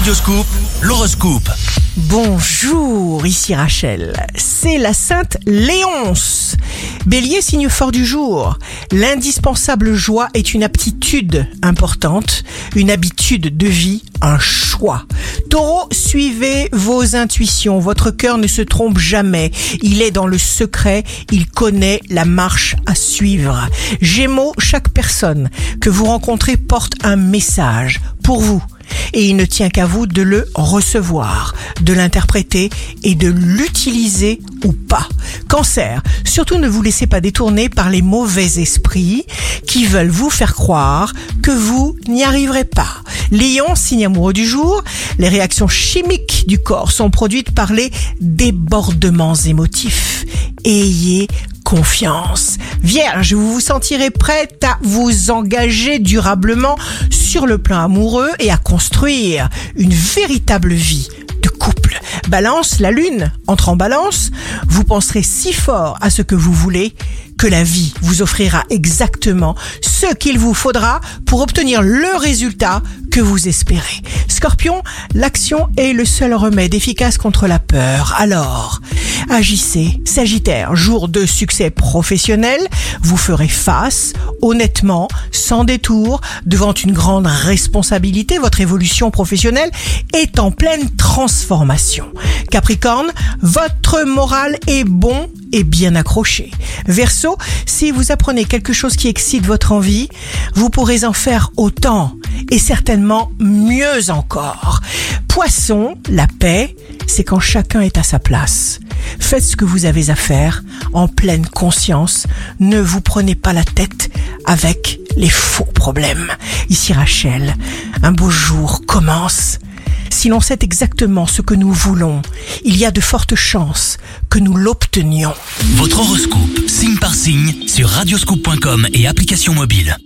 Radioscoop, l'horoscope. Bonjour, ici Rachel. C'est la Sainte Léonce. Bélier, signe fort du jour. L'indispensable joie est une aptitude importante, une habitude de vie, un choix. Taureau, suivez vos intuitions. Votre cœur ne se trompe jamais. Il est dans le secret. Il connaît la marche à suivre. Gémeaux, chaque personne que vous rencontrez porte un message pour vous et il ne tient qu'à vous de le recevoir, de l'interpréter et de l'utiliser ou pas. Cancer, surtout ne vous laissez pas détourner par les mauvais esprits qui veulent vous faire croire que vous n'y arriverez pas. Lion, signe amoureux du jour, les réactions chimiques du corps sont produites par les débordements émotifs. Ayez confiance. Vierge, vous vous sentirez prête à vous engager durablement sur le plan amoureux et à construire une véritable vie de couple. Balance, la lune entre en balance, vous penserez si fort à ce que vous voulez que la vie vous offrira exactement ce qu'il vous faudra pour obtenir le résultat que vous espérez. Scorpion, l'action est le seul remède efficace contre la peur. Alors, agissez. Sagittaire, jour de succès professionnel, vous ferez face, honnêtement, sans détour, devant une grande responsabilité. Votre évolution professionnelle est en pleine transformation. Capricorne, votre moral est bon et bien accroché. Verseau, si vous apprenez quelque chose qui excite votre envie, vous pourrez en faire autant et certainement mieux encore. Poisson, la paix, c'est quand chacun est à sa place. Faites ce que vous avez à faire en pleine conscience. Ne vous prenez pas la tête avec les faux problèmes. Ici Rachel, un beau jour commence. Si l'on sait exactement ce que nous voulons, il y a de fortes chances que nous l'obtenions. Votre horoscope, signe par signe, sur radioscoop.com et application mobile.